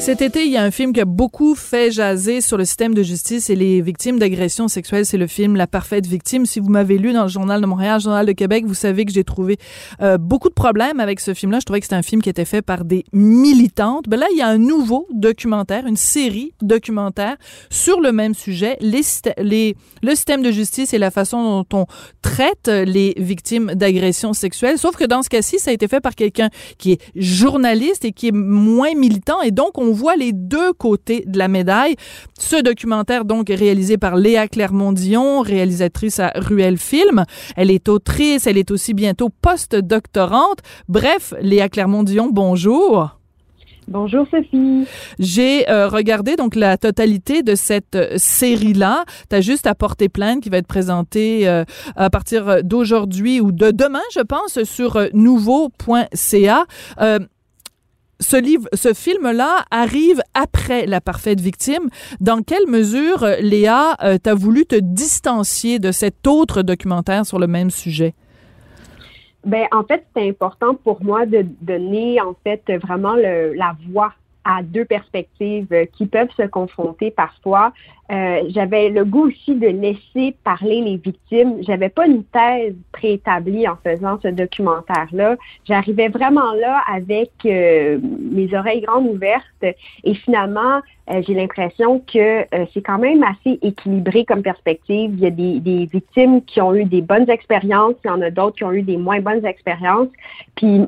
Cet été, il y a un film qui a beaucoup fait jaser sur le système de justice et les victimes d'agressions sexuelles. C'est le film La parfaite victime. Si vous m'avez lu dans le Journal de Montréal, le Journal de Québec, vous savez que j'ai trouvé euh, beaucoup de problèmes avec ce film-là. Je trouvais que c'était un film qui était fait par des militantes. Ben là, il y a un nouveau documentaire, une série documentaire sur le même sujet, les, les, le système de justice et la façon dont on traite les victimes d'agressions sexuelles. Sauf que dans ce cas-ci, ça a été fait par quelqu'un qui est journaliste et qui est moins militant et donc on on voit les deux côtés de la médaille. Ce documentaire, donc, est réalisé par Léa Clermont-Dion, réalisatrice à Ruel Film. Elle est autrice, elle est aussi bientôt post-doctorante. Bref, Léa Clermont-Dion, bonjour. Bonjour Sophie. J'ai euh, regardé donc la totalité de cette euh, série-là. Tu as juste à porter plainte qui va être présentée euh, à partir d'aujourd'hui ou de demain, je pense, sur nouveau.ca ce film-là arrive après La parfaite victime. Dans quelle mesure, Léa, euh, tu as voulu te distancier de cet autre documentaire sur le même sujet? Ben, en fait, c'est important pour moi de donner, en fait, vraiment la voix à deux perspectives euh, qui peuvent se confronter parfois. Euh, j'avais le goût aussi de laisser parler les victimes. J'avais pas une thèse préétablie en faisant ce documentaire-là. J'arrivais vraiment là avec euh, mes oreilles grandes ouvertes et finalement, j'ai l'impression que c'est quand même assez équilibré comme perspective. Il y a des, des, victimes qui ont eu des bonnes expériences, il y en a d'autres qui ont eu des moins bonnes expériences. Puis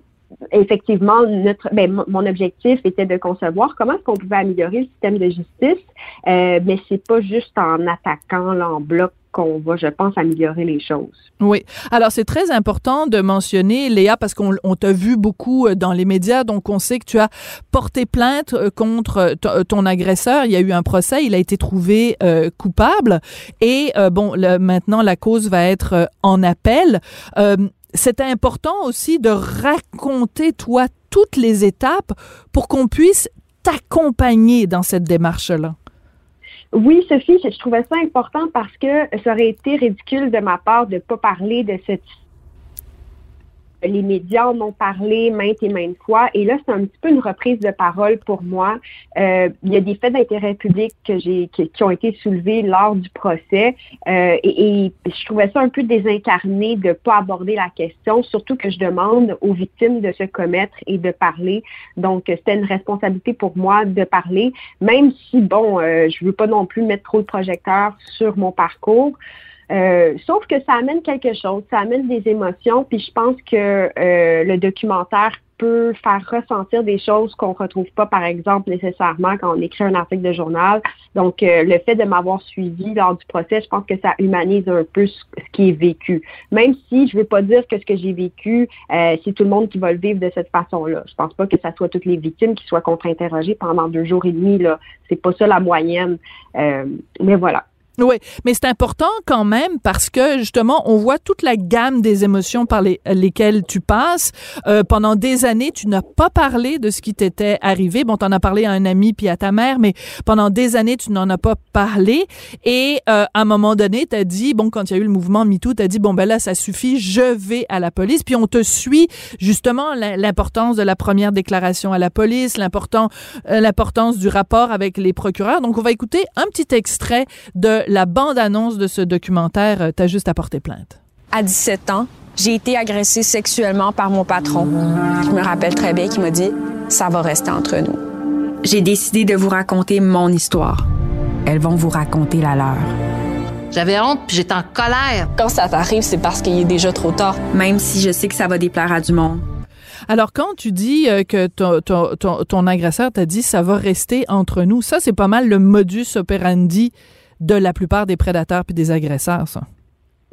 effectivement, notre, ben, mon objectif était de concevoir comment est-ce qu'on pouvait améliorer le système de justice, euh, mais c'est pas juste en attaquant là, en bloc qu'on va, je pense, améliorer les choses. Oui. Alors, c'est très important de mentionner, Léa, parce qu'on t'a vu beaucoup euh, dans les médias, donc on sait que tu as porté plainte euh, contre euh, ton agresseur. Il y a eu un procès, il a été trouvé coupable. Et, bon, maintenant, la cause va être en appel c'était important aussi de raconter, toi, toutes les étapes pour qu'on puisse t'accompagner dans cette démarche-là. Oui, Sophie, je trouvais ça important parce que ça aurait été ridicule de ma part de ne pas parler de cette les médias en ont parlé maintes et maintes fois. Et là, c'est un petit peu une reprise de parole pour moi. Euh, il y a des faits d'intérêt public que j'ai qui, ont été soulevés lors du procès. Euh, et, et, je trouvais ça un peu désincarné de pas aborder la question, surtout que je demande aux victimes de se commettre et de parler. Donc, c'était une responsabilité pour moi de parler, même si, bon, euh, je veux pas non plus mettre trop de projecteurs sur mon parcours. Euh, sauf que ça amène quelque chose, ça amène des émotions, puis je pense que euh, le documentaire peut faire ressentir des choses qu'on retrouve pas, par exemple, nécessairement quand on écrit un article de journal. Donc, euh, le fait de m'avoir suivi lors du procès, je pense que ça humanise un peu ce, qui est vécu. Même si je veux pas dire que ce que j'ai vécu, c'est tout le monde qui va le vivre de cette façon-là. Je pense pas que ça soit toutes les victimes qui soient contre-interrogées pendant deux jours et demi. Là, c'est pas ça la moyenne. mais voilà. Oui, mais c'est important quand même parce que justement, on voit toute la gamme des émotions par lesquelles tu passes. Euh, pendant des années, tu n'as pas parlé de ce qui t'était arrivé. Bon, t'en as parlé à un ami puis à ta mère, mais pendant des années, tu n'en as pas parlé. Et euh, à un moment donné, t'as dit, bon, quand il y a eu le mouvement MeToo, t'as dit, bon, ben là, ça suffit, je vais à la police. Puis on te suit justement l'importance de la première déclaration à la police, euh, l'importance du rapport avec les procureurs. Donc, on va écouter un petit extrait de la bande-annonce de ce documentaire, euh, T'as juste à porter plainte? À 17 ans, j'ai été agressée sexuellement par mon patron. Je me rappelle très bien qu'il m'a dit Ça va rester entre nous. J'ai décidé de vous raconter mon histoire. Elles vont vous raconter la leur. J'avais honte puis j'étais en colère. Quand ça t'arrive, c'est parce qu'il est déjà trop tard. Même si je sais que ça va déplaire à du monde. Alors, quand tu dis euh, que ton, ton, ton agresseur t'a dit ça va rester entre nous, ça, c'est pas mal le modus operandi de la plupart des prédateurs puis des agresseurs, ça?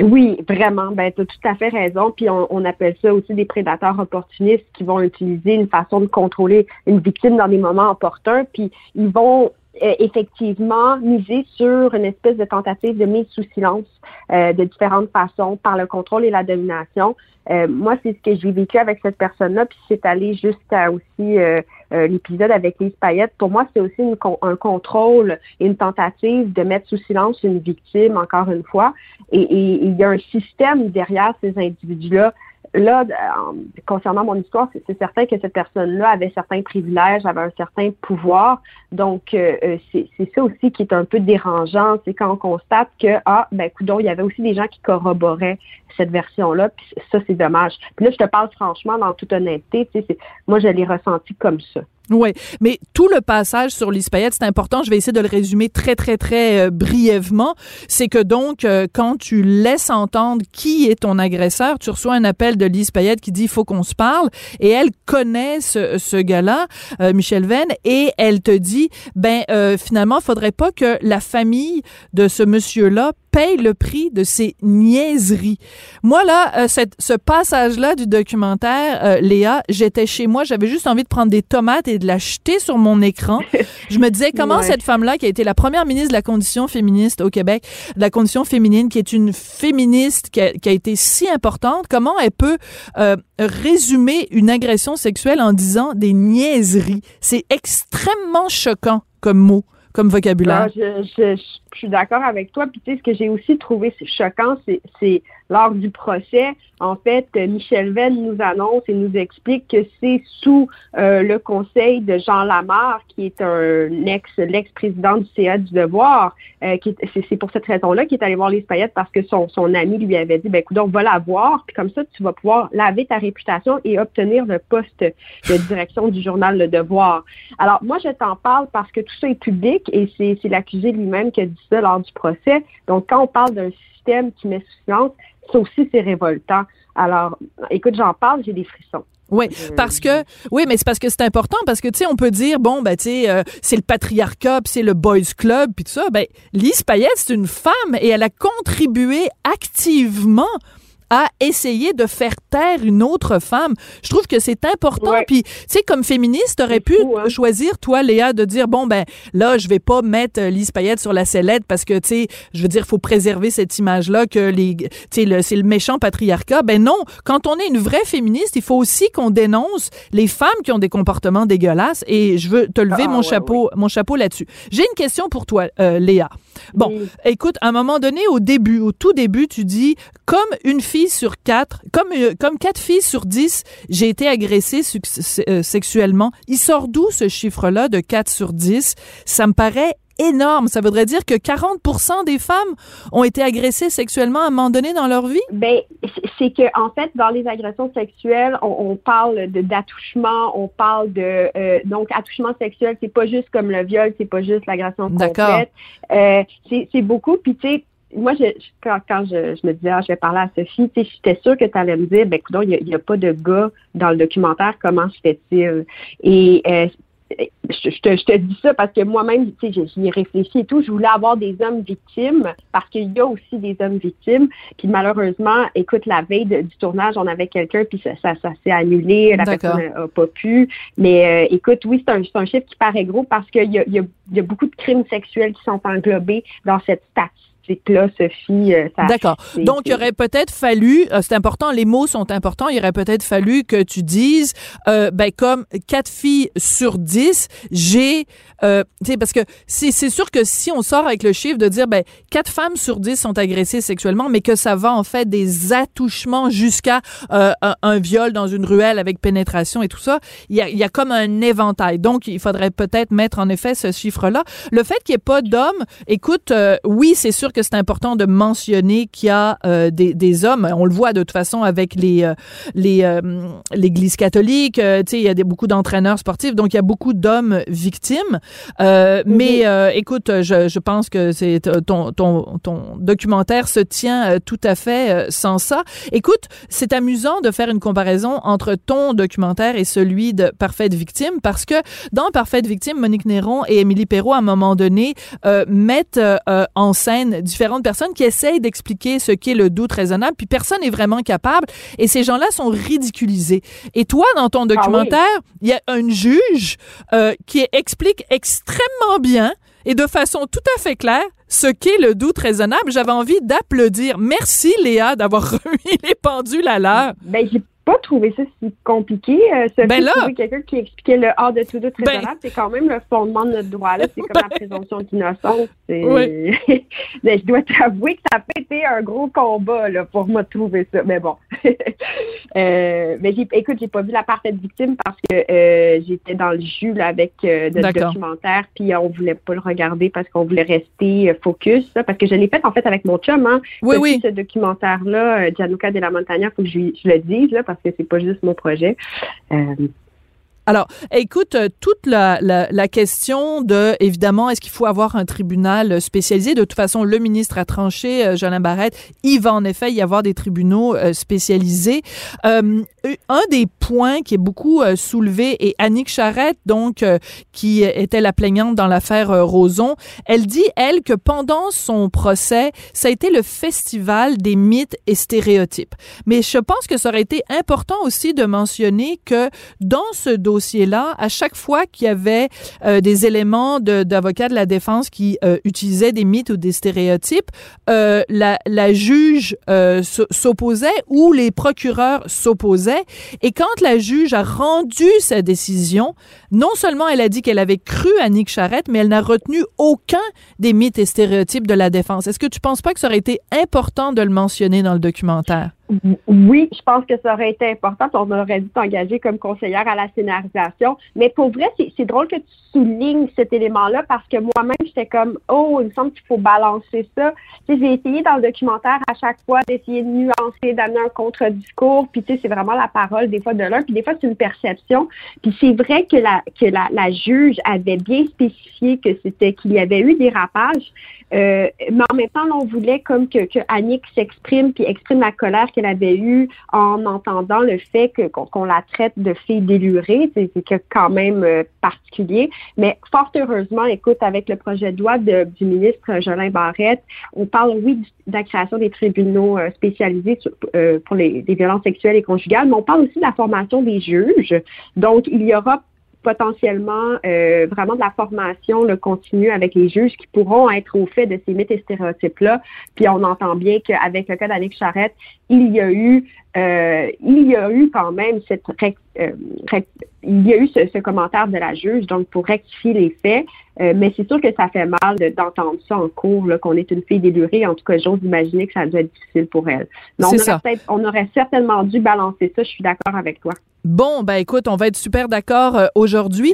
Oui, vraiment. Ben, tu as tout à fait raison. Puis on, appelle ça aussi des prédateurs opportunistes qui vont utiliser une façon de contrôler une victime dans des moments opportuns. Puis ils vont euh, effectivement miser sur une espèce de tentative de mise sous silence euh, de différentes façons par le contrôle et la domination. Euh, moi, c'est ce que j'ai vécu avec cette personne-là, puis c'est allé jusqu'à aussi l'épisode avec Lise Payette. Pour moi, c'est aussi un contrôle et une tentative de mettre sous silence une victime, encore une fois. et il y a un système derrière ces individus-là là, euh, concernant mon histoire, c'est certain que cette personne-là avait certains privilèges, avait un certain pouvoir. Donc, euh, euh, c'est ça aussi qui est un peu dérangeant, c'est quand on constate que, ah, ben, il y avait aussi des gens qui corroboraient cette version-là, puis ça, c'est dommage. Puis là, je te parle franchement, dans toute honnêteté, moi, je l'ai ressenti comme ça. Oui, mais tout le passage sur Lise c'est important. Je vais essayer de le résumer très, très, très euh, brièvement. C'est que donc, euh, quand tu laisses entendre qui est ton agresseur, tu reçois un appel de Lise qui dit « il faut qu'on se parle ». Et elle connaît ce, ce gars-là, euh, Michel Venn, et elle te dit « ben finalement, faudrait pas que la famille de ce monsieur-là paye le prix de ses niaiseries. Moi, là, euh, cette, ce passage-là du documentaire, euh, Léa, j'étais chez moi, j'avais juste envie de prendre des tomates et de la jeter sur mon écran. Je me disais, comment cette femme-là, qui a été la première ministre de la condition féministe au Québec, de la condition féminine, qui est une féministe qui a, qui a été si importante, comment elle peut euh, résumer une agression sexuelle en disant des niaiseries? C'est extrêmement choquant comme mot comme vocabulaire. Ah, je, je, je, suis d'accord avec toi. Puis tu sais, ce que j'ai aussi trouvé choquant, c'est lors du procès, en fait, Michel Venn nous annonce et nous explique que c'est sous euh, le conseil de Jean Lamarre, qui est un ex, l'ex-président du CA du Devoir, euh, qui c'est, pour cette raison-là qu'il est allé voir les paillettes parce que son, son ami lui avait dit, ben écoute, on va la voir, puis comme ça, tu vas pouvoir laver ta réputation et obtenir le poste de direction du journal Le Devoir. Alors, moi, je t'en parle parce que tout ça est public et c'est l'accusé lui-même qui a dit lors du procès. Donc, quand on parle d'un système qui met sous silence, ça aussi, c'est révoltant. Alors, écoute, j'en parle, j'ai des frissons. Oui, parce que oui, mais c'est parce que c'est important parce que tu sais on peut dire bon ben tu sais euh, c'est le patriarcat, c'est le boys club puis tout ça. Ben Lise Payette c'est une femme et elle a contribué activement à essayer de faire taire une autre femme. Je trouve que c'est important. Puis, tu sais, comme féministe, t'aurais pu hein. choisir, toi, Léa, de dire, bon, ben là, je vais pas mettre euh, Lise Payette sur la sellette parce que, tu sais, je veux dire, faut préserver cette image-là que les, tu sais, c'est le méchant patriarcat. Ben non, quand on est une vraie féministe, il faut aussi qu'on dénonce les femmes qui ont des comportements dégueulasses. Et je veux te lever ah, mon, chapeau, mon chapeau là-dessus. J'ai une question pour toi, euh, Léa. Bon, écoute, à un moment donné, au début, au tout début, tu dis, comme une fille sur quatre, comme, euh, comme quatre filles sur dix, j'ai été agressée euh, sexuellement. Il sort d'où ce chiffre-là de 4 sur 10? Ça me paraît énorme. Ça voudrait dire que 40% des femmes ont été agressées sexuellement à un moment donné dans leur vie? Ben, c'est que en fait, dans les agressions sexuelles, on, parle d'attouchement, on parle de euh, donc attouchement sexuel. C'est pas juste comme le viol, c'est pas juste l'agression complète. Euh, c'est beaucoup. Puis tu sais, moi, je, quand, quand je, je, me disais, ah, je vais parler à Sophie, tu sais, j'étais sûre que tu allais me dire, ben, écoute, il n'y a, pas de gars dans le documentaire, comment se fait-il? Et euh, je, te, je te dis ça parce que moi-même, tu sais, j'y ai réfléchi et tout. Je voulais avoir des hommes victimes parce qu'il y a aussi des hommes victimes. Puis malheureusement, écoute, la veille du tournage, on avait quelqu'un, puis ça, ça, ça s'est annulé. La personne n'a pas pu. Mais euh, écoute, oui, c'est un, un, chiffre qui paraît gros parce qu'il y a, y, a, y a beaucoup de crimes sexuels qui sont englobés dans cette statistique Sophie. Euh, D'accord. Donc, il aurait peut-être fallu, euh, c'est important, les mots sont importants, il aurait peut-être fallu que tu dises, euh, ben, comme quatre filles sur dix, j'ai, euh, tu sais, parce que c'est sûr que si on sort avec le chiffre de dire, ben, quatre femmes sur dix sont agressées sexuellement, mais que ça va en fait des attouchements jusqu'à un, un, viol dans une ruelle avec pénétration et tout ça, il y a, y a comme un éventail. Donc, il faudrait peut-être mettre en effet ce chiffre-là. Le fait qu'il n'y ait pas d'hommes, écoute, oui, c'est sûr que c'est important de mentionner qu'il y a euh, des, des, hommes, on le voit de toute façon avec les euh, les euh, l'Église catholique, tu sais, il y a des, beaucoup d'entraîneurs sportifs, donc il y a beaucoup d'hommes victimes. Mm-hmm. Mais écoute, je, je pense que c'est ton, ton, ton documentaire se tient tout à fait sans ça. Écoute, c'est amusant de faire une comparaison entre ton documentaire et celui de Parfaite Victime parce que dans Parfaite Victime, Monique Néron et Émilie Perrault, à un moment donné, mettent en scène différentes personnes qui essayent d'expliquer ce qu'est le doute raisonnable, puis personne n'est vraiment capable, et ces gens-là sont ridiculisés. Et toi, dans ton ah documentaire, il y a un juge euh, qui explique extrêmement bien et de façon tout à fait claire ce qu'est le doute raisonnable. J'avais envie d'applaudir. Merci Léa d'avoir remis les pendules à l'heure. Ben, pas trouvé ça si compliqué. Euh, ben là, quelqu'un qui expliquait le hors de tout doute ben raisonnable, c'est quand même le fondement de notre droit. là. C'est comme la présomption d'innocence. Oui. Ben, je dois t'avouer que ça a été un gros combat là, pour moi de trouver ça. Mais bon. euh, mais j'ai, écoute, j'ai pas vu la parfaite victime parce que euh, j'étais dans le jus là, avec euh, notre documentaire, puis on voulait pas le regarder parce qu'on voulait rester euh, focus. parce que je l'ai fait en fait avec mon chum. Hein, oui, oui. Ce documentaire-là, Gianluca de la Montagna, faut que je, je le dise là, parce que c'est pas juste mon projet. Euh, alors, écoute, euh, toute la, question de, évidemment, est-ce qu'il faut avoir un tribunal spécialisé? De toute façon, le ministre a tranché, euh, Jolin Barrette, il va en effet y avoir des tribunaux spécialisés. Un des points qui est beaucoup soulevé, et Annick Charrette, donc, qui était la plaignante dans l'affaire Roson, elle dit, elle, que pendant son procès, ça a été le festival des mythes et stéréotypes. Mais je pense que ça aurait été important aussi de mentionner que dans ce dossier, là à chaque fois qu'il y avait euh, des éléments d'avocats de, la défense qui euh, utilisaient des mythes ou des stéréotypes, euh, la, juge s'opposait ou les procureurs s'opposaient. Et quand la juge a rendu sa décision, non seulement elle a dit qu'elle avait cru à Nick Charrette, mais elle n'a retenu aucun des mythes et stéréotypes de la défense. Est-ce que tu penses pas que ça aurait été important de le mentionner dans le documentaire? Oui, je pense que ça aurait été important. On aurait dû t'engager comme conseillère à la scénarisation. Mais pour vrai, c'est drôle que tu soulignes cet élément-là parce que moi-même, j'étais comme, oh, il me semble qu'il faut balancer ça. J'ai essayé dans le documentaire à chaque fois d'essayer de nuancer, d'amener un contre-discours. Puis, tu sais, c'est vraiment la parole des fois de l'un. Puis, des fois, c'est une perception. Puis, c'est vrai que la, que la, la juge avait bien spécifié que c'était qu'il y avait eu des rapages. Euh, mais en même temps, on voulait comme que, que Annick s'exprime puis exprime la colère qu'elle avait eue en entendant le fait que qu'on la traite de fille délurée. C'est quand même euh, particulier. Mais fort heureusement, écoute, avec le projet de loi de, du ministre Jolin Barrette, on parle, oui, de la création des tribunaux euh, spécialisés pour les, les violences sexuelles et conjugales, mais on parle aussi de la formation des juges. Donc, il y aura potentiellement euh, vraiment de la formation le continue avec les juges qui pourront être au fait de ces mythes et stéréotypes-là. Puis on entend bien qu'avec le cas d'Annick Charrette, il y a eu euh, il y a eu quand même cette euh, il y a eu ce, commentaire de la juge, donc pour rectifier les faits, euh, mais c'est sûr que ça fait mal d'entendre ça en cours, qu'on est une fille délurée. En tout cas, j'ose imaginer que ça doit être difficile pour elle. on, aurait on aurait certainement dû balancer ça, je suis d'accord avec toi. Bon, ben écoute, on va être super d'accord aujourd'hui.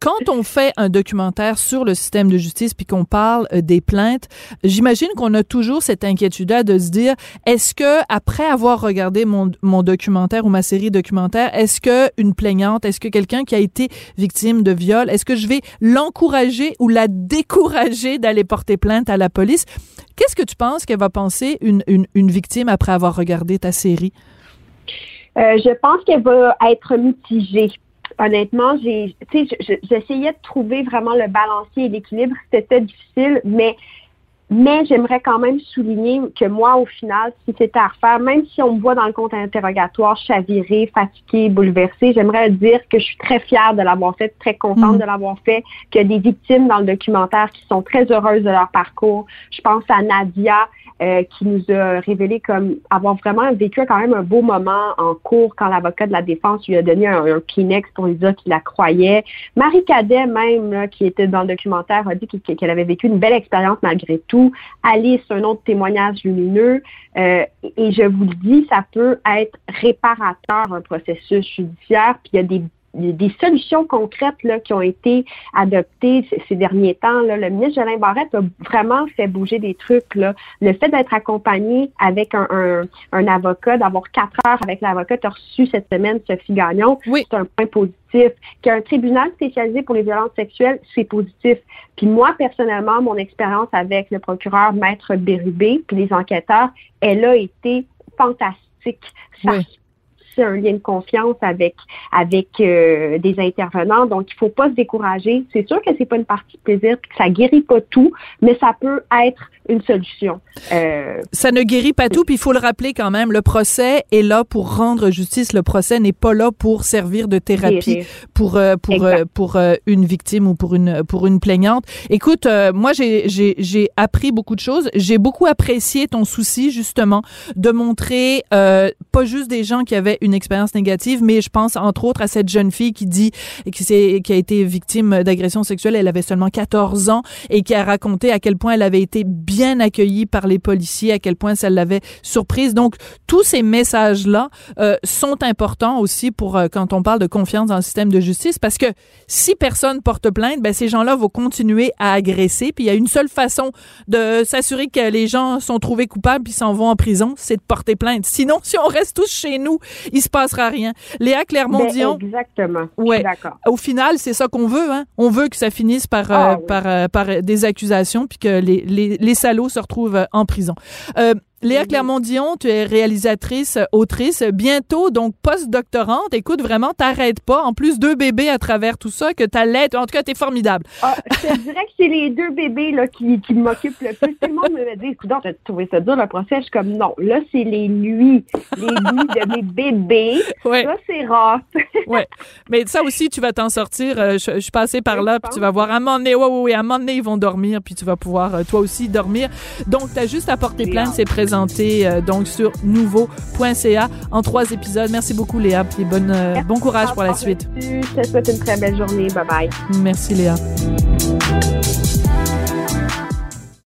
Quand on fait un documentaire sur le système de justice puis qu'on parle euh, des plaintes, j'imagine qu'on a toujours cette inquiétude-là de se dire est-ce que après avoir regardé mon, mon documentaire ou ma série documentaire, est-ce que une plaignante, est-ce que quelqu'un qui a été victime de viol, est-ce que je vais l'encourager ou la décourager d'aller porter plainte à la police? Qu'est-ce que tu penses qu'elle va penser une, une, une victime après avoir regardé ta série? Euh, je pense qu'elle va être mitigée honnêtement, j'ai, j'essayais de trouver vraiment le balancier et l'équilibre. C'était difficile, mais mais j'aimerais quand même souligner que moi, au final, si c'était à refaire, même si on me voit dans le compte interrogatoire chaviré, fatigué, bouleversé, j'aimerais dire que je suis très fière de l'avoir fait, très contente mm. de l'avoir fait, qu'il y a des victimes dans le documentaire qui sont très heureuses de leur parcours. Je pense à Nadia, euh, qui nous a révélé comme avoir vraiment vécu quand même un beau moment en cours quand l'avocat de la défense lui a donné un, un Kleenex pour lui dire qu'il la croyait. Marie Cadet même, qui était dans le documentaire, a dit qu'elle avait vécu une belle expérience malgré tout. Alice, un autre témoignage lumineux. Euh, et je vous le dis, ça peut être réparateur un processus judiciaire. Puis il y a des des solutions concrètes là, qui ont été adoptées ces, derniers temps. Là. Le ministre Jolin Barrette a vraiment fait bouger des trucs. Là. Le fait d'être accompagné avec un, un, un avocat, d'avoir quatre heures avec l'avocat, tu as reçu cette semaine Sophie Gagnon, oui. c'est un point positif. Qu'un tribunal spécialisé pour les violences sexuelles, c'est positif. Puis moi, personnellement, mon expérience avec le procureur Maître Bérubé, puis les enquêteurs, elle a été fantastique. Ça un lien de confiance avec avec euh, des intervenants. Donc, il faut pas se décourager. C'est sûr que c'est pas une partie de plaisir, puis que ça guérit pas tout, mais ça peut être une solution. Euh, ça ne guérit pas tout, puis il faut le rappeler quand même, le procès est là pour rendre justice. Le procès n'est pas là pour servir de thérapie pour euh, pour pour une victime ou pour une pour une plaignante. Écoute, moi j'ai j'ai j'ai appris beaucoup de choses. J'ai beaucoup apprécié ton souci justement de montrer pas juste des gens qui avaient une expérience négative, mais je pense entre autres à cette jeune fille qui dit qui qui a été victime d'agression sexuelle. Elle avait seulement 14 ans et qui a raconté à quel point elle avait été bien bien accueillie par les policiers, à quel point ça l'avait surprise. Donc, tous ces messages-là euh, sont importants aussi pour euh, quand on parle de confiance dans le système de justice, parce que si personne porte plainte, ben, ces gens-là vont continuer à agresser. Puis il y a une seule façon de s'assurer que les gens sont trouvés coupables puis s'en vont en prison, c'est de porter plainte. Sinon, si on reste tous chez nous, il se passera rien. Léa Clermont-Dion. Ben, exactement. Ouais. D'accord. Au final, c'est ça qu'on veut. Hein? On veut que ça finisse par, euh, ah par, par des accusations puis que les, les, les salauds se retrouvent euh, en prison. Euh, Léa Clermont-Dion, tu es réalisatrice, autrice, bientôt donc post-doctorante. Écoute, vraiment, t'arrêtes pas. En plus, deux bébés à travers tout ça, que t'as l'aide. En tout cas, t'es formidable. Ah, je te dirais que c'est les deux bébés là, qui, qui m'occupent le plus. Tout le monde me dit, écoute, t'as trouvé ça dur le procès? Je suis comme, non, là, c'est les nuits. Les nuits de mes bébés. Ouais. Ça, c'est rare. ouais. Mais ça aussi, tu vas t'en sortir. Euh, je, suis passée par là, puis tu vas voir, à un moment donné, ouais, ouais, ouais, à un moment donné, ils vont dormir, puis tu vas pouvoir, euh, toi aussi, dormir. Donc, t'as juste à porter plainte, c'est présent euh, donc sur nouveau.ca en trois épisodes. Merci beaucoup Léa et bonne, euh, bon courage pour la suite. Je te souhaite une très belle journée. Bye bye. Merci Léa.